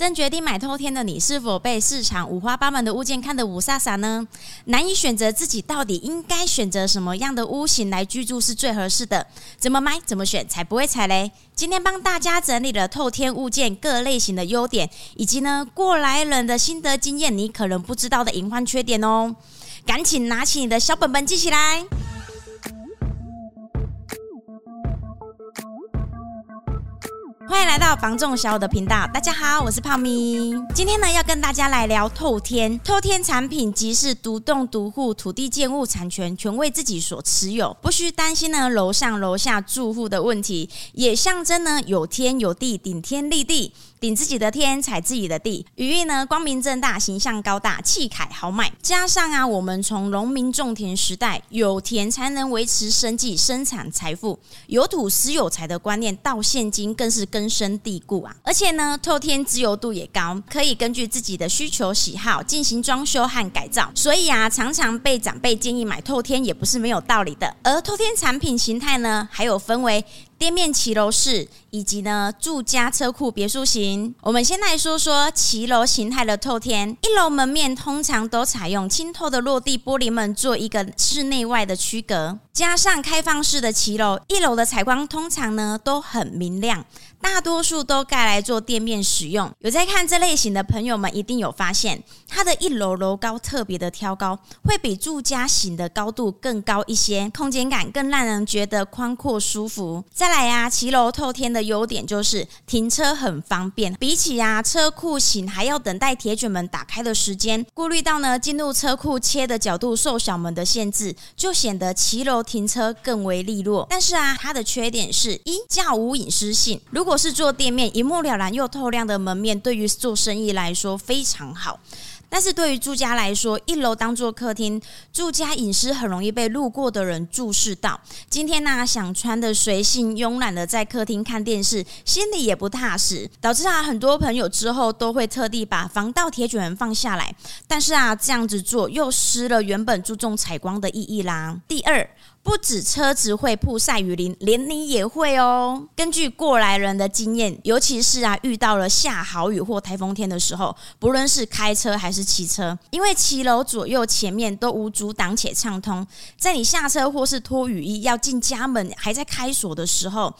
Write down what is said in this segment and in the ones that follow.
正决定买透天的你，是否被市场五花八门的物件看得五煞煞呢？难以选择自己到底应该选择什么样的屋型来居住是最合适的？怎么买怎么选才不会踩雷？今天帮大家整理了透天物件各类型的优点，以及呢过来人的心得经验，你可能不知道的隐患缺点哦。赶紧拿起你的小本本记起来。欢迎来到房仲小五的频道，大家好，我是泡咪。今天呢，要跟大家来聊透天。透天产品即是独栋独户，土地建物产权全为自己所持有，不需担心呢楼上楼下住户的问题，也象征呢有天有地，顶天立地。顶自己的天，踩自己的地，寓意呢光明正大，形象高大，气凯豪迈。加上啊，我们从农民种田时代，有田才能维持生计、生产财富，有土私有财的观念，到现今更是根深蒂固啊。而且呢，透天自由度也高，可以根据自己的需求喜好进行装修和改造。所以啊，常常被长辈建议买透天，也不是没有道理的。而透天产品形态呢，还有分为。店面骑楼式以及呢住家车库别墅型，我们先来说说骑楼形态的透天。一楼门面通常都采用清透的落地玻璃门做一个室内外的区隔，加上开放式的骑楼，一楼的采光通常呢都很明亮。大多数都盖来做店面使用。有在看这类型的朋友们，一定有发现，它的一楼楼高特别的挑高，会比住家型的高度更高一些，空间感更让人觉得宽阔舒服。再来呀，骑楼透天的优点就是停车很方便，比起啊车库型还要等待铁卷门打开的时间，顾虑到呢进入车库切的角度受小门的限制，就显得骑楼停车更为利落。但是啊，它的缺点是一较无隐私性，如果如果是做店面，一目了然又透亮的门面，对于做生意来说非常好。但是对于住家来说，一楼当做客厅，住家隐私很容易被路过的人注视到。今天呢、想穿的随性慵懒的在客厅看电视，心里也不踏实，导致啊很多朋友之后都会特地把防盗铁卷门放下来。但是啊，这样子做又失了原本注重采光的意义啦。第二。不止车子会曝晒雨淋，连你也会哦。根据过来人的经验，尤其是啊遇到了下好雨或台风天的时候，不论是开车还是骑车，因为骑楼左右前面都无阻挡且畅通，在你下车或是脱雨衣要进家门还在开锁的时候，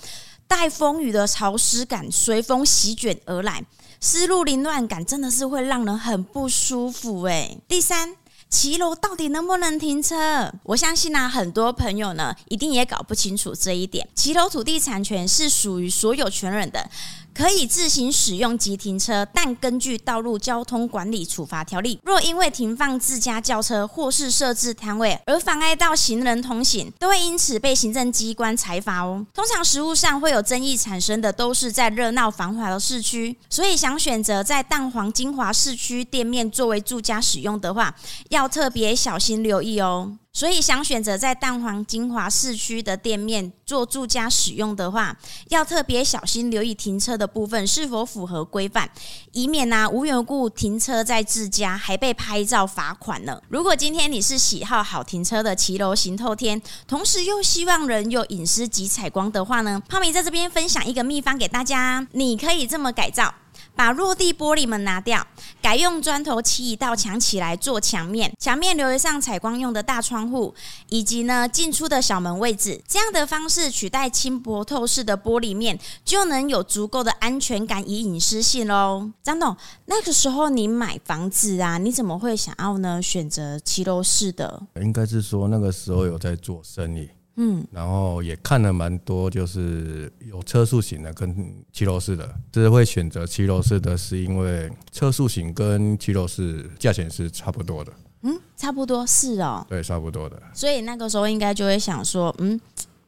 带风雨的潮湿感随风席卷而来，湿漉凌乱感真的是会让人很不舒服诶。第三。骑楼到底能不能停车？我相信呢、很多朋友呢一定也搞不清楚这一点。骑楼土地产权是属于所有权人的。可以自行使用及停车，但根据《道路交通管理处罚条例》，若因为停放自家轿车或是设置摊位而妨碍到行人通行，都会因此被行政机关裁罚哦。通常实务上会有争议产生的，都是在热闹繁华的市区，所以想选择在蛋黄精华市区店面作为住家使用的话，要特别小心留意哦。所以，想选择在蛋黄精华市区的店面做住家使用的话，要特别小心留意停车的部分是否符合规范，以免呢、啊、无缘无故停车在自家还被拍照罚款呢。如果今天你是喜好好停车的骑楼型透天，同时又希望人有隐私及采光的话呢，泡米在这边分享一个秘方给大家，你可以这么改造。把落地玻璃门拿掉，改用砖头砌一道墙起来做墙面，墙面留上采光用的大窗户，以及呢进出的小门位置。这样的方式取代轻薄透视的玻璃面，就能有足够的安全感与隐私性喽。张董，那个时候你买房子啊，你怎么会想要呢选择骑楼式的？应该是说那个时候有在做生意。嗯，然后也看了蛮多，就是有车速型的跟骑楼式的，只是会选择骑楼式的，是因为车速型跟骑楼式价钱是差不多的。嗯，差不多是哦，对，差不多的。所以那个时候应该就会想说，嗯，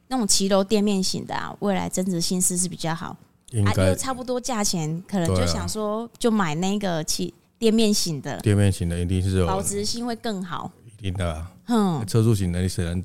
那种骑楼店面型的啊，未来增值性是是比较好，应该、啊、差不多价钱，可能就想说就买那个骑店面型的，店面型的一定是有保值性会更好，一定的、啊。嗯，车速型的你只能。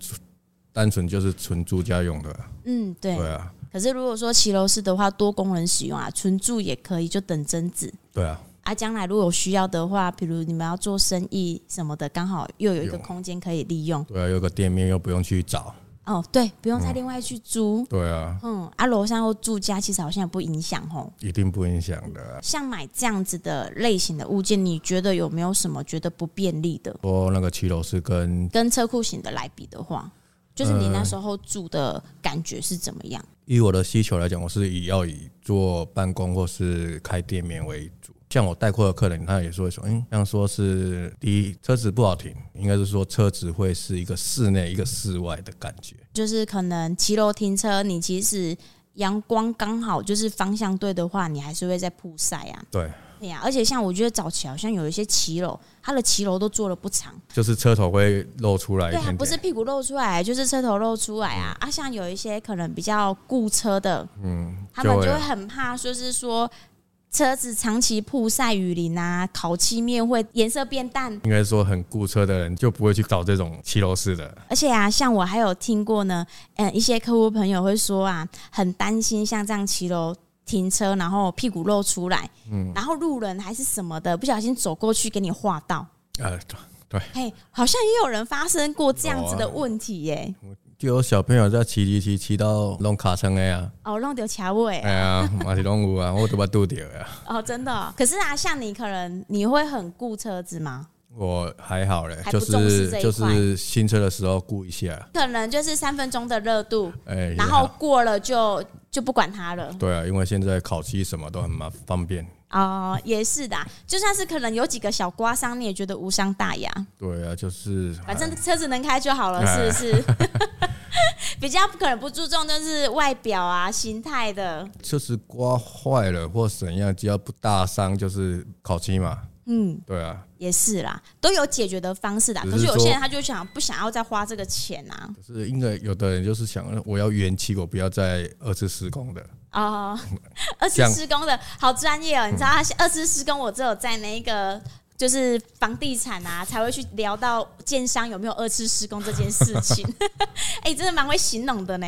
单纯就是纯住家用的，嗯，对，对啊。可是如果说骑楼式的话，多功能使用啊，纯住也可以，就等增值。对啊。啊，将来如果有需要的话，比如你们要做生意什么的，刚好又有一个空间可以利用。对啊，有个店面又不用去找。哦，对，不用再另外去租。嗯、对啊，嗯，啊，楼上又住家，其实好像也不影响哦。一定不影响的、啊。像买这样子的类型的物件，你觉得有没有什么觉得不便利的？说那个骑楼是跟跟车库型的来比的话，就是你那时候住的感觉是怎么样？呃、以我的需求来讲，我是以要以做办公或是开店面为主。像我带过的客人，他也是会说，嗯，像说是第一车子不好停，应该是说车子会是一个室内一个室外的感觉，就是可能骑楼停车，你其实阳光刚好就是方向对的话，你还是会在曝晒啊。对，对呀，而且像我觉得早期好像有一些骑楼，它的骑楼都做的不长，就是车头会露出来，对，不是屁股露出来，就是车头露出来啊。啊，像有一些可能比较顾车的，嗯，他们就会很怕，说是说。车子长期曝晒雨淋啊，烤漆面会颜色变淡。应该说很顾车的人就不会去找这种骑楼式的。而且啊，像我还有听过呢，嗯，一些客户朋友会说啊，很担心像这样骑楼停车，然后屁股露出来，嗯，然后路人还是什么的，不小心走过去给你划到。呃，对，嘿，好像也有人发生过这样子的问题耶。就有小朋友在骑骑骑骑到弄卡车的呀，哦，弄掉卡位，哎呀，马是弄有啊，我都把堵掉呀。哦，真的、哦。可是啊，像你可能你会很顾车子吗？我还好嘞，就是就是新车的时候顾一下，可能就是三分钟的热度，哎，然后过了就就不管它了。对啊，因为现在烤漆什么都很麻方便。哦，也是的，就算是可能有几个小刮伤，你也觉得无伤大雅。对啊，就是反正车子能开就好了，是不是？比较可能不注重就是外表啊、形态的。就是刮坏了或怎样，只要不大伤，就是烤漆嘛。嗯，对啊，也是啦，都有解决的方式的。可是有些人他就想不想要再花这个钱啊？是因为有的人就是想，我要原漆，我不要再二次施工的。哦，二次施工的好专业哦！你知道，二次施工我只有在那个就是房地产啊，才会去聊到建商有没有二次施工这件事情。哎，真的蛮会形容的呢。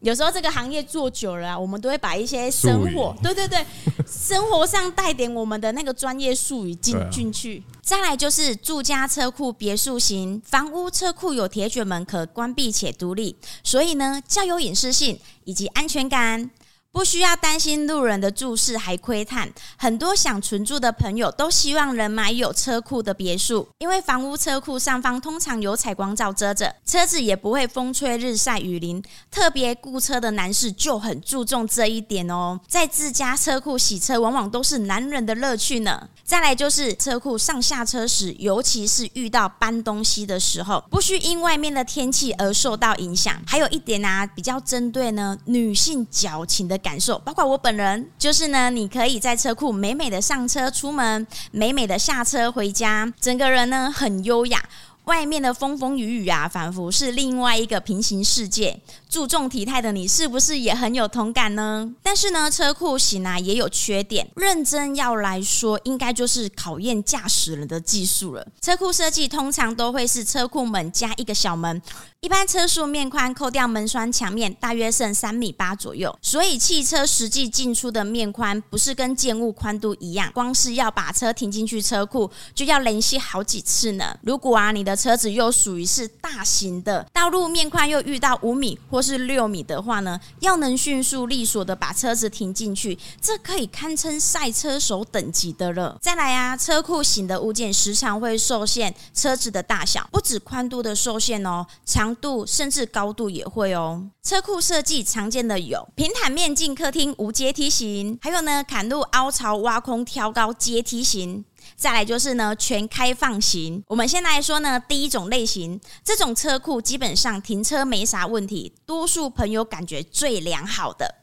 有时候这个行业做久了啊，我们都会把一些生活，对对对，生活上带点我们的那个专业术语进进去。再来就是住家车库别墅型房屋车库有铁卷门可关闭且独立，所以呢较有隐私性以及安全感。不需要担心路人的注视还窥探，很多想存住的朋友都希望能买有车库的别墅，因为房屋车库上方通常有采光罩遮着，车子也不会风吹日晒雨淋。特别顾车的男士就很注重这一点哦，在自家车库洗车往往都是男人的乐趣呢。再来就是车库上下车时，尤其是遇到搬东西的时候，不需因外面的天气而受到影响。还有一点啊，比较针对呢女性矫情的感受，包括我本人，就是呢，你可以在车库美美的上车出门，美美的下车回家，整个人呢很优雅。外面的风风雨雨啊，仿佛是另外一个平行世界。注重体态的你，是不是也很有同感呢？但是呢，车库型啊也有缺点。认真要来说，应该就是考验驾驶人的技术了。车库设计通常都会是车库门加一个小门，一般车速面宽扣掉门栓墙面，大约剩三米八左右。所以汽车实际进出的面宽不是跟建物宽度一样，光是要把车停进去车库，就要联系好几次呢。如果啊你的车子又属于是大型的，道路面宽又遇到五米或或是六米的话呢，要能迅速利索的把车子停进去，这可以堪称赛车手等级的了。再来啊，车库型的物件时常会受限车子的大小，不止宽度的受限哦，长度甚至高度也会哦。车库设计常见的有平坦面进客厅无阶梯型，还有呢坎路凹槽挖空挑高阶梯型。再来就是呢，全开放型。我们先来说呢，第一种类型，这种车库基本上停车没啥问题，多数朋友感觉最良好的。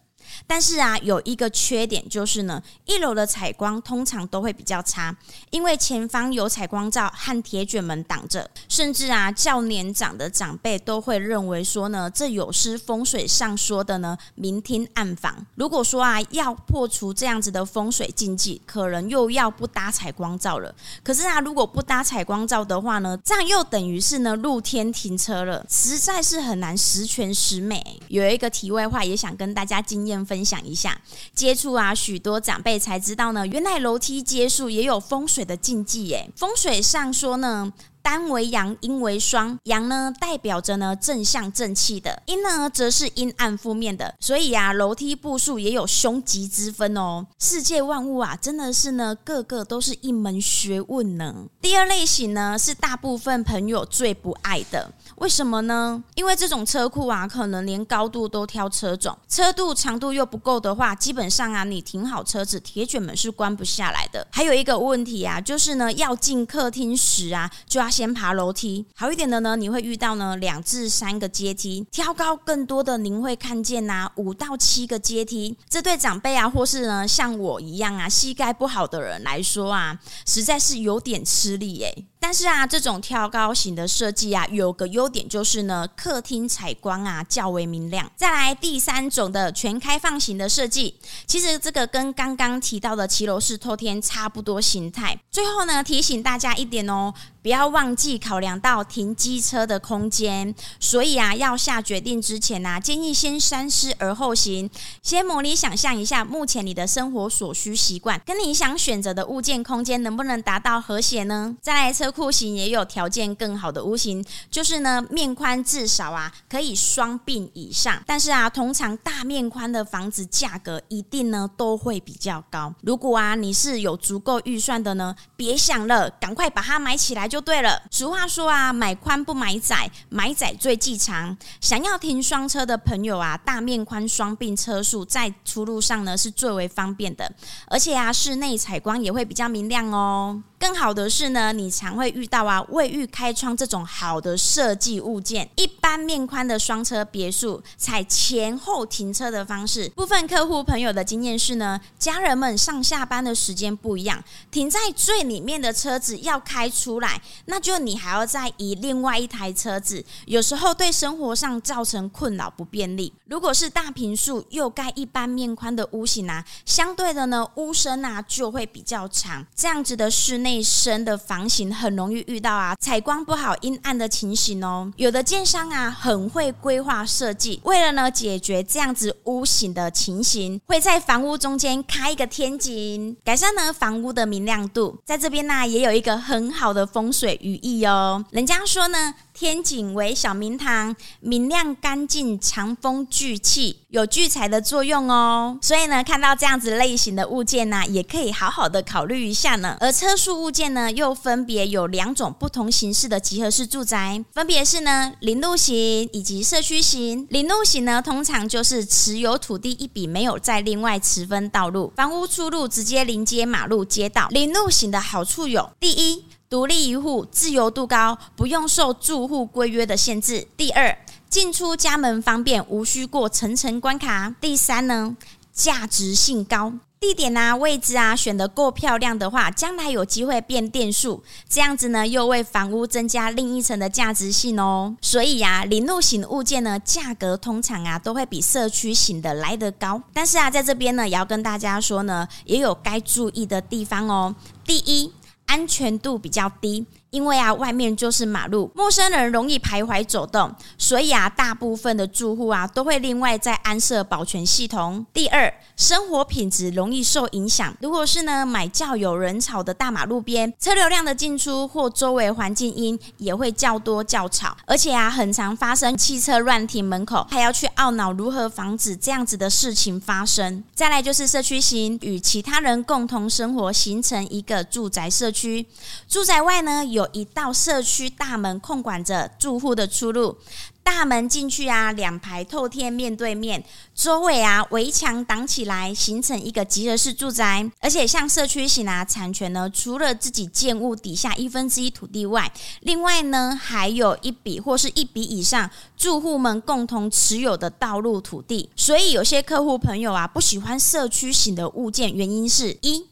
但是啊，有一个缺点就是呢，一楼的采光通常都会比较差，因为前方有采光罩和铁卷门挡着，甚至啊，较年长的长辈都会认为说呢，这有失风水上说的呢明厅暗房。如果说啊，要破除这样子的风水禁忌，可能又要不搭采光罩了。可是啊，如果不搭采光罩的话呢，这样又等于是呢露天停车了，实在是很难十全十美。有一个题外话，也想跟大家经验分。享一下，接触啊，许多长辈才知道呢，原来楼梯阶数也有风水的禁忌耶。风水上说呢，单为阳，阴为双。阳呢代表着呢正向正气的，阴呢则是阴暗负面的。所以啊，楼梯步数也有凶吉之分哦。世界万物啊，真的是呢个个都是一门学问呢。第二类型呢是大部分朋友最不爱的。为什么呢？因为这种车库啊，可能连高度都挑车种，车度长度又不够的话，基本上啊，你停好车子，铁卷门是关不下来的。还有一个问题啊，就是呢，要进客厅时啊，就要先爬楼梯。好一点的呢，你会遇到呢两至三个阶梯，挑高更多的，您会看见呐、啊、五到七个阶梯。这对长辈啊，或是呢像我一样啊，膝盖不好的人来说啊，实在是有点吃力耶。但是啊，这种挑高型的设计啊，有个优点就是呢，客厅采光啊较为明亮。再来第三种的全开放型的设计，其实这个跟刚刚提到的骑楼式透天差不多形态。最后呢，提醒大家一点哦。不要忘记考量到停机车的空间，所以啊，要下决定之前呢、啊，建议先三思而后行，先模拟想象一下目前你的生活所需习惯，跟你想选择的物件空间能不能达到和谐呢？再来车户型也有条件更好的屋型，就是呢，面宽至少啊可以双并以上，但是啊，通常大面宽的房子价格一定呢都会比较高。如果啊你是有足够预算的呢，别想了，赶快把它买起来就。对了，俗话说啊，买宽不买窄，买窄最忌长。想要停双车的朋友啊，大面宽双并车数在出入上呢是最为方便的，而且啊，室内采光也会比较明亮哦。更好的是呢，你常会遇到啊卫浴开窗这种好的设计物件。一般面宽的双车别墅采前后停车的方式，部分客户朋友的经验是呢，家人们上下班的时间不一样，停在最里面的车子要开出来，那就你还要再移另外一台车子，有时候对生活上造成困扰不便利。如果是大平数又盖一般面宽的屋型啊，相对的呢，屋身啊就会比较长，这样子的室内内。深的房型很容易遇到啊采光不好、阴暗的情形哦。有的建商啊很会规划设计，为了呢解决这样子屋型的情形，会在房屋中间开一个天井，改善呢房屋的明亮度。在这边呢也有一个很好的风水寓意哦。人家说呢。天井为小明堂，明亮干净，藏风聚气，有聚财的作用哦。所以呢，看到这样子类型的物件呢，也可以好好的考虑一下呢。而车速物件呢，又分别有两种不同形式的集合式住宅，分别是呢，临路型以及社区型。临路型呢，通常就是持有土地一笔，没有再另外持分道路，房屋出入直接临接马路街道。临路型的好处有：第一，独立一户，自由度高，不用受住户规约的限制。第二，进出家门方便，无需过层层关卡。第三呢，价值性高，地点啊、位置啊选得够漂亮的话，将来有机会变电数，这样子呢，又为房屋增加另一层的价值性哦。所以呀、啊，临路型物件呢，价格通常啊都会比社区型的来得高。但是啊，在这边呢，也要跟大家说呢，也有该注意的地方哦。第一。安全度比较低，因为啊，外面就是马路，陌生人容易徘徊走动，所以啊，大部分的住户啊都会另外再安设保全系统。第二，生活品质容易受影响。如果是呢买较有人潮的大马路边，车流量的进出或周围环境音也会较多较吵，而且啊，很常发生汽车乱停门口，还要去懊恼如何防止这样子的事情发生。再来就是社区型，与其他人共同生活，形成一个住宅社区。住宅外呢有，一道社区大门控管着住户的出入。大门进去啊，两排透天面对面，周围啊围墙挡起来，形成一个集合式住宅。而且像社区型啊，产权呢，除了自己建物底下一分之一土地外，另外呢还有一笔或是一笔以上住户们共同持有的道路土地。所以有些客户朋友啊，不喜欢社区型的物件，原因是一。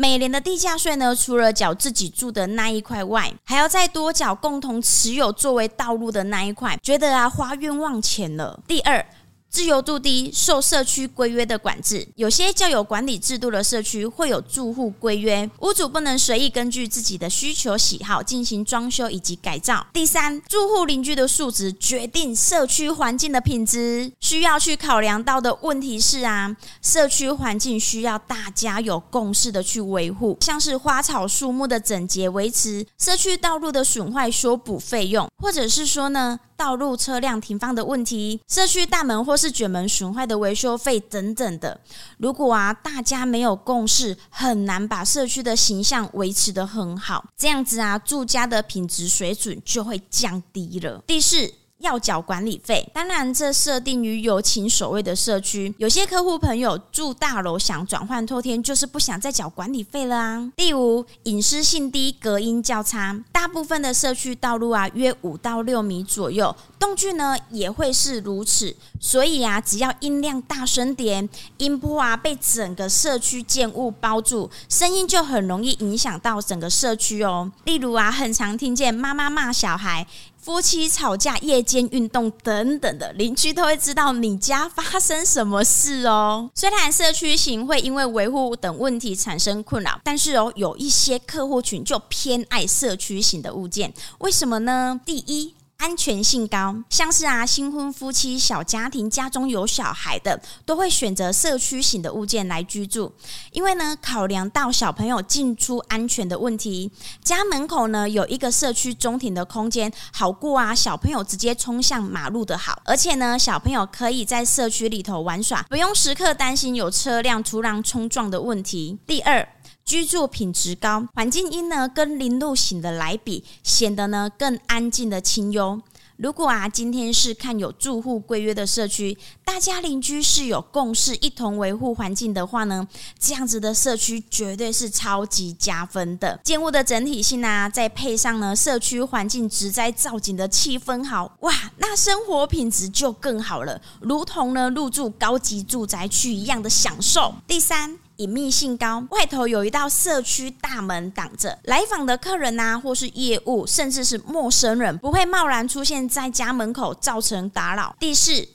每年的地价税呢，除了缴自己住的那一块外，还要再多缴共同持有作为道路的那一块，觉得啊花冤枉钱了。第二，自由度低，受社区规约的管制。有些较有管理制度的社区会有住户规约，屋主不能随意根据自己的需求喜好进行装修以及改造。第三，住户邻居的素质决定社区环境的品质。需要去考量到的问题是啊，社区环境需要大家有共识的去维护，像是花草树木的整洁维持、社区道路的损坏修补费用，或者是说呢，道路车辆停放的问题、社区大门或是卷门损坏的维修费等等的。如果啊，大家没有共识，很难把社区的形象维持得很好。这样子啊，住家的品质水准就会降低了。第四。要缴管理费，当然这设定于有请所谓的社区。有些客户朋友住大楼想转换透天，就是不想再缴管理费了啊。第五，隐私性低，隔音较差。大部分的社区道路啊，约五到六米左右，动距呢也会是如此。所以啊，只要音量大声点，音波啊被整个社区建物包住，声音就很容易影响到整个社区哦。例如啊，很常听见妈妈骂小孩。夫妻吵架、夜间运动等等的，邻居都会知道你家发生什么事哦。虽然社区型会因为维护等问题产生困扰，但是哦，有一些客户群就偏爱社区型的物件，为什么呢？第一。安全性高，像是啊新婚夫妻、小家庭、家中有小孩的，都会选择社区型的物件来居住。因为呢，考量到小朋友进出安全的问题，家门口呢有一个社区中庭的空间，好过啊小朋友直接冲向马路的好。而且呢，小朋友可以在社区里头玩耍，不用时刻担心有车辆突然冲撞的问题。第二。居住品质高，环境音呢跟临路型的来比，显得呢更安静的清幽。如果啊今天是看有住户规约的社区，大家邻居是有共识，一同维护环境的话呢，这样子的社区绝对是超级加分的。建物的整体性啊，再配上呢社区环境植栽造景的气氛好，哇，那生活品质就更好了，如同呢入住高级住宅区一样的享受。第三。隐秘性高，外头有一道社区大门挡着，来访的客人呐、啊，或是业务，甚至是陌生人，不会贸然出现在家门口，造成打扰。第四，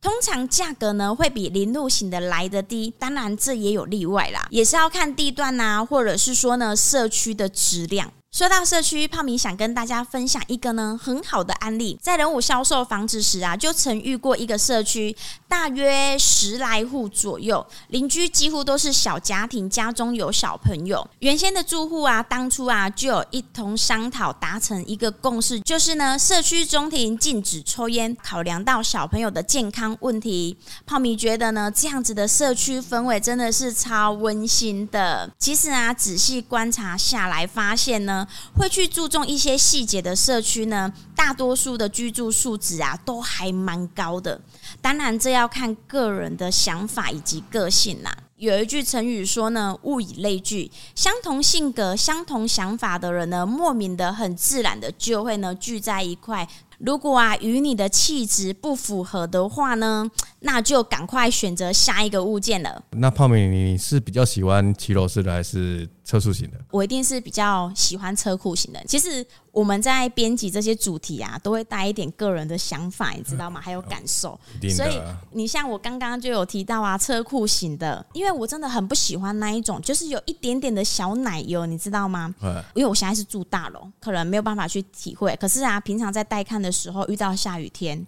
通常价格呢会比临路型的来的低，当然这也有例外啦，也是要看地段呐、啊，或者是说呢社区的质量。说到社区，泡米想跟大家分享一个呢很好的案例。在人武销售房子时啊，就曾遇过一个社区，大约十来户左右，邻居几乎都是小家庭，家中有小朋友。原先的住户啊，当初啊就有一同商讨，达成一个共识，就是呢社区中庭禁止抽烟，考量到小朋友的健康问题。泡米觉得呢，这样子的社区氛围真的是超温馨的。其实啊，仔细观察下来，发现呢。会去注重一些细节的社区呢，大多数的居住素质啊都还蛮高的。当然，这要看个人的想法以及个性啦。有一句成语说呢，“物以类聚”，相同性格、相同想法的人呢，莫名的很自然的就会呢聚在一块。如果啊与你的气质不符合的话呢，那就赶快选择下一个物件了。那泡米，你是比较喜欢骑楼式的还是车库型的？我一定是比较喜欢车库型的。其实我们在编辑这些主题啊，都会带一点个人的想法，你知道吗？还有感受。所以你像我刚刚就有提到啊，车库型的，因为我真的很不喜欢那一种，就是有一点点的小奶油，你知道吗？因为我现在是住大楼，可能没有办法去体会。可是啊，平常在带看的时候，遇到下雨天。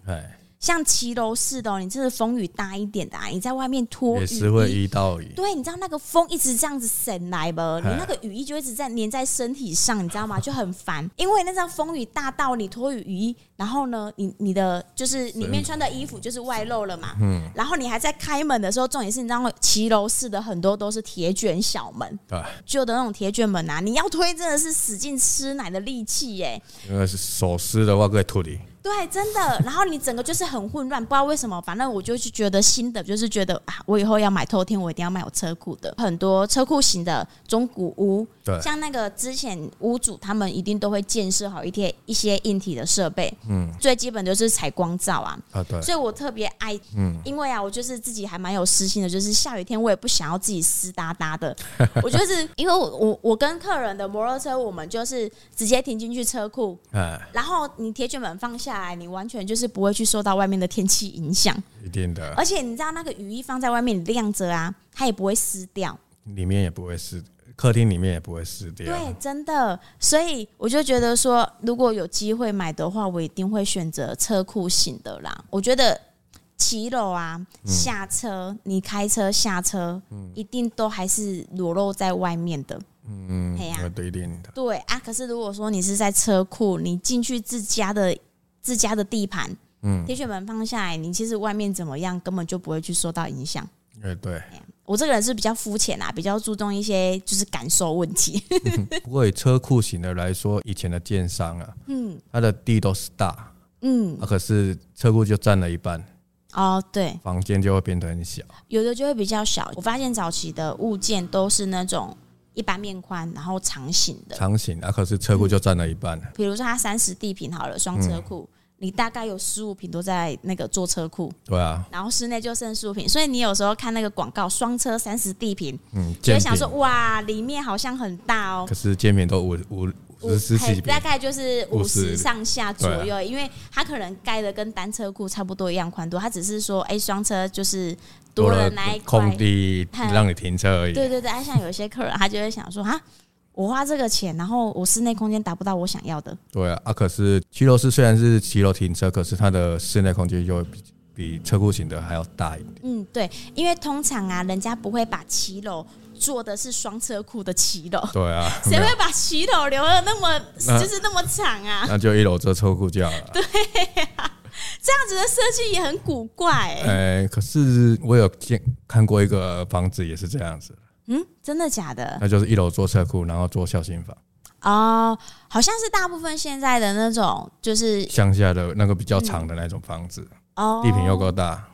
像骑楼式的，你真的风雨大一点的啊！你在外面脱也是会遇到雨。对，你知道那个风一直这样子闪来吧？你那个雨衣就一直在粘在身体上，你知道吗？就很烦。因为那张风雨大到你脱雨衣，然后呢，你你的就是里面穿的衣服就是外露了嘛。嗯。然后你还在开门的时候，重点是你知道骑楼式的很多都是铁卷小门，对，旧的那种铁卷门啊，你要推真的是使劲吃奶的力气耶。因为是手撕的话可以脱离。对，真的。然后你整个就是很混乱，不知道为什么。反正我就是觉得新的，就是觉得啊，我以后要买透天，我一定要买有车库的。很多车库型的中古屋，对，像那个之前屋主他们一定都会建设好一些一些硬体的设备，嗯，最基本就是采光罩啊，啊对。所以我特别爱，嗯，因为啊，我就是自己还蛮有私心的，就是下雨天我也不想要自己湿哒哒的，我就是因为我我我跟客人的摩托车，我们就是直接停进去车库，嗯，然后你铁卷门放下。下来，你完全就是不会去受到外面的天气影响。一定的。而且你知道那个雨衣放在外面你晾着啊，它也不会湿掉，里面也不会湿，客厅里面也不会湿掉。对，真的。所以我就觉得说，如果有机会买的话，我一定会选择车库型的啦。我觉得。骑楼啊，下车，嗯、你开车下车，嗯、一定都还是裸露在外面的。嗯嗯，对呀，对的。对啊，可是如果说你是在车库，你进去自家的自家的地盘，嗯，铁血门放下来，你其实外面怎么样，根本就不会去受到影响。哎，对。我这个人是比较肤浅啊，比较注重一些就是感受问题。嗯、不过以车库型的来说，以前的建商啊，嗯，它的地都是大，嗯，啊，可是车库就占了一半。哦，对，房间就会变得很小，有的就会比较小。我发现早期的物件都是那种一般面宽，然后长型的。长型啊，可是车库就占了一半。嗯，比如说它三十地坪好了，双车库，嗯，你大概有十五平都在那个坐车库。对啊。然后室内就剩十五平，所以你有时候看那个广告，双车三十地坪，嗯，就会想说哇，里面好像很大哦。可是见面都五五。五十大概就是五十上下左右，因为它可能盖的跟单车库差不多一样宽度，它只是说，哎，双车就是多了那一块空地让你停车而已。对对对，像有些客人他就会想说，啊，我花这个钱，然后我室内空间达不到我想要的。对啊，啊，可是骑楼是虽然是骑楼停车，可是它的室内空间就会比比车库型的还要大一点。嗯，对，因为通常啊，人家不会把骑楼。做的是双车库的骑楼，对啊，谁会把骑楼留的那么就是那么长啊？那就一楼做车库就好了。对啊，这样子的设计也很古怪哎、欸。可是我有见看过一个房子也是这样子。嗯，真的假的？那就是一楼做车库，然后做孝心房。哦，好像是大部分现在的那种就是乡下的那个比较长的那种房子，哦、嗯，地坪又够大，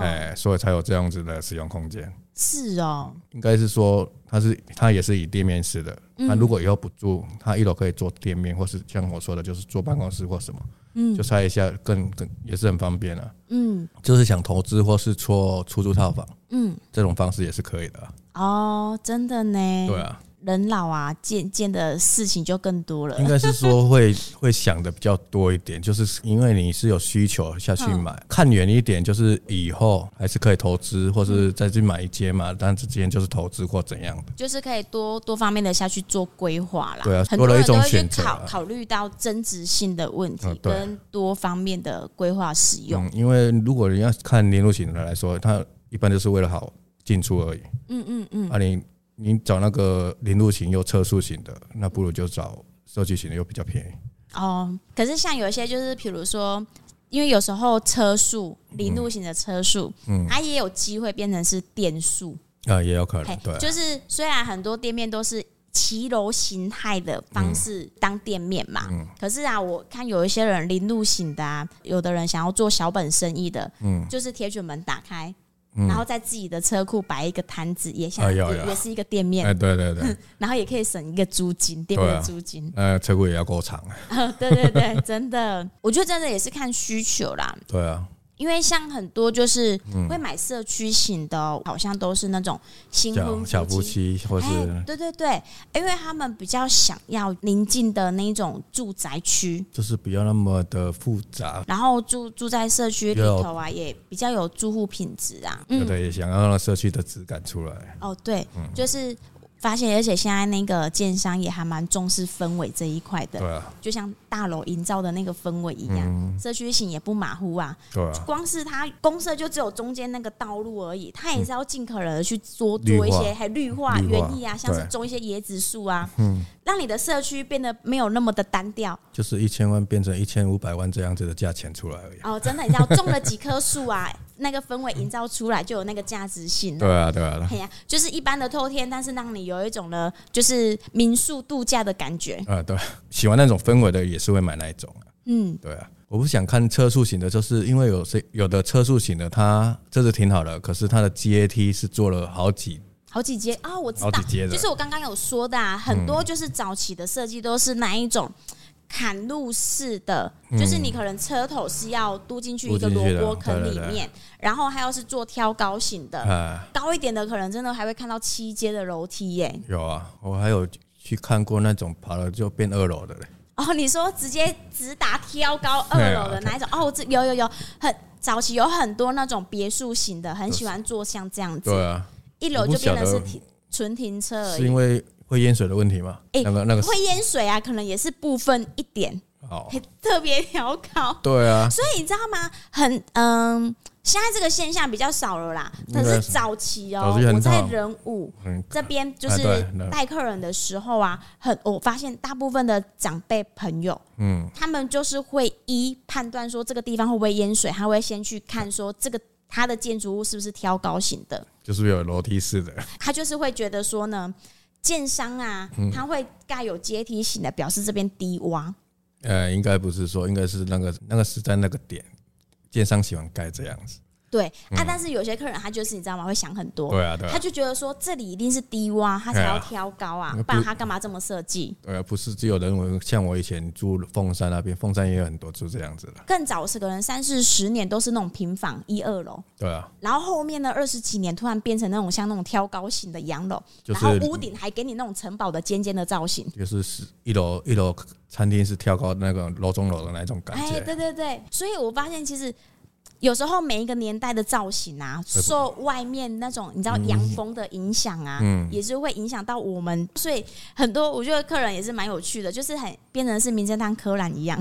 哎、欸，所以才有这样子的使用空间。是哦，应该是说它是它也是以店面式的。那、嗯、如果以后不住，它一楼可以做店面，或是像我说的，就是做办公室或什么，嗯，就拆一下更更也是很方便了、啊。嗯，就是想投资或是做出租套房，嗯，这种方式也是可以的、啊。哦，真的呢？对啊。人老啊，见见的事情就更多了。应该是说会 会想的比较多一点，就是因为你是有需求下去买，嗯、看远一点，就是以后还是可以投资，或是再去买一间嘛。但之间就是投资或怎样的，就是可以多多方面的下去做规划啦。对啊，很多人都会去考考虑到增值性的问题，跟多方面的规划使用、嗯。因为如果人家看年度型的来说，他一般就是为了好进出而已。嗯嗯嗯，啊你。你找那个零路型又车速型的，那不如就找设计型的，又比较便宜。哦，可是像有一些就是，比如说，因为有时候车速零路型的车速，嗯，它也有机会变成是电速啊，也有可能。对，就是虽然很多店面都是骑楼形态的方式当店面嘛，嗯，可是啊，我看有一些人零路型的啊，有的人想要做小本生意的，嗯，就是铁卷门打开。然后在自己的车库摆一个摊子，也像也也是一个店面。哎，对对对。然后也可以省一个租金，店面的租金。呃，车库也要够长 啊。对对对，真的，我觉得真的也是看需求啦。对啊。因为像很多就是会买社区型的，嗯，好像都是那种新婚小夫妻，或是，欸、对对对，因为他们比较想要宁静的那种住宅区，就是不要那么的复杂。然后住住在社区里头啊，也比较有住户品质啊。对对，也想要让社区的质感出来。嗯、哦，对，嗯、就是。发现，而且现在那个建商也还蛮重视氛围这一块的，对啊，就像大楼营造的那个氛围一样，嗯、社区型也不马虎啊，对啊，光是它公社就只有中间那个道路而已，它也是要尽可能的去多做一些还绿化园艺啊，像是种一些椰子树啊，嗯，让你的社区变得没有那么的单调，就是一千万变成一千五百万这样子的价钱出来而已。哦，真的，你知道种了几棵树啊？那个氛围营造出来就有那个价值性。对啊，对啊，对啊，就是一般的透天，但是让你有一种呢，就是民宿度假的感觉。啊，对，喜欢那种氛围的也是会买那一种。嗯，对啊，我不想看车速型的，就是因为有些有的车速型的，它这是挺好的，可是它的阶梯是做了好几好几阶啊，我知道，就是我刚刚有说的，啊，很多就是早期的设计都是哪一种。砍路式的，就是你可能车头是要嘟进去一个萝卜坑里面，然后还要是做挑高型的，高一点的可能真的还会看到七阶的楼梯耶。有啊，我还有去看过那种爬了就变二楼的嘞。哦，你说直接直达挑高二楼的那一种？哦，这有有有，很早期有很多那种别墅型的，很喜欢做像这样子。对啊，一楼就变成是停纯停车而已。是因为会淹水的问题吗？哎，那个那个会淹水啊，可能也是部分一点。哦，特别挑高。对啊，所以你知道吗？很嗯。现在这个现象比较少了啦，可是。早期哦、喔，我在仁武这边就是带客人的时候啊，很我发现大部分的长辈朋友，嗯，他们就是会一判断说这个地方会不会淹水，他会先去看说这个他的建筑物是不是挑高型的，就是有楼梯式的，他就是会觉得说呢，建商啊，他会盖有阶梯型的，表示这边低洼。呃，应该不是说，应该是那个那个是在那个点。建商喜欢盖这样子，对啊，但是有些客人他就是你知道吗？会想很多，对啊，对，他就觉得说这里一定是低洼，他才要挑高啊，不然他干嘛这么设计？对啊，不是只有人为，像我以前住凤山那边，凤山也有很多住这样子的。更早是可能三四十年都是那种平房一二楼，对啊，然后后面呢二十几年突然变成那种像那种挑高型的洋楼，然后屋顶还给你那种城堡的尖尖的造型，就是是一楼一楼。餐厅是挑高那个楼中楼的那种感觉，哎，对对对，所以我发现其实有时候每一个年代的造型啊，受外面那种你知道洋风的影响啊，嗯，也是会影响到我们。所以很多我觉得客人也是蛮有趣的，就是很变成是名侦探柯南一样，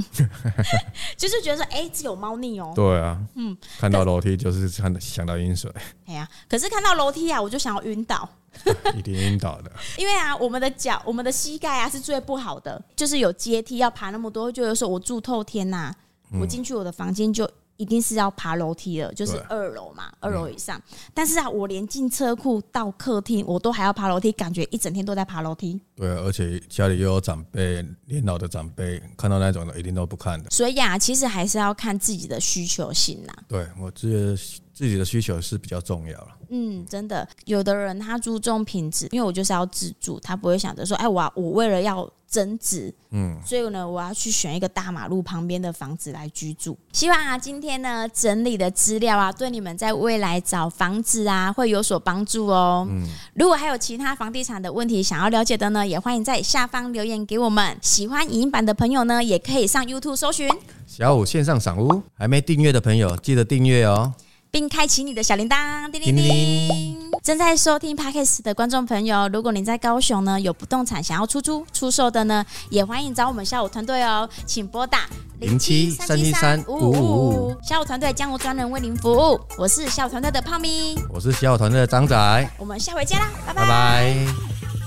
就是觉得说，哎，这有猫腻哦。对啊，嗯，看到楼梯就是看想到淹水。哎呀，可是看到楼梯啊，我就想要晕倒。一定晕倒的，因为啊，我们的脚、我们的膝盖啊是最不好的，就是有阶梯要爬那么多，就有时候我住透天呐、啊，我进去我的房间就。一定是要爬楼梯的，就是二楼嘛，二楼以上。嗯、但是啊，我连进车库到客厅，我都还要爬楼梯，感觉一整天都在爬楼梯。对，而且家里又有长辈，年老的长辈，看到那种的一定都不看的。所以啊，其实还是要看自己的需求性呐。对，我觉得自己的需求是比较重要了。嗯，真的，有的人他注重品质，因为我就是要自住，他不会想着说，哎，我我为了要。增值，嗯，所以呢，我要去选一个大马路旁边的房子来居住。希望啊，今天呢整理的资料啊，对你们在未来找房子啊会有所帮助哦。嗯，如果还有其他房地产的问题想要了解的呢，也欢迎在下方留言给我们。喜欢影音版的朋友呢，也可以上 YouTube 搜寻小五线上赏屋。还没订阅的朋友，记得订阅哦。并开启你的小铃铛，叮铃铃。正在收听 Podcast 的观众朋友，如果您在高雄呢，有不动产想要出租出售的呢，也欢迎找我们小武团队哦，请拨打零七三七三五五五五，小武团队将由专人为您服务。我是小武团队的泡咪，我是小武团队的张仔，我们下回见啦，拜拜。拜拜。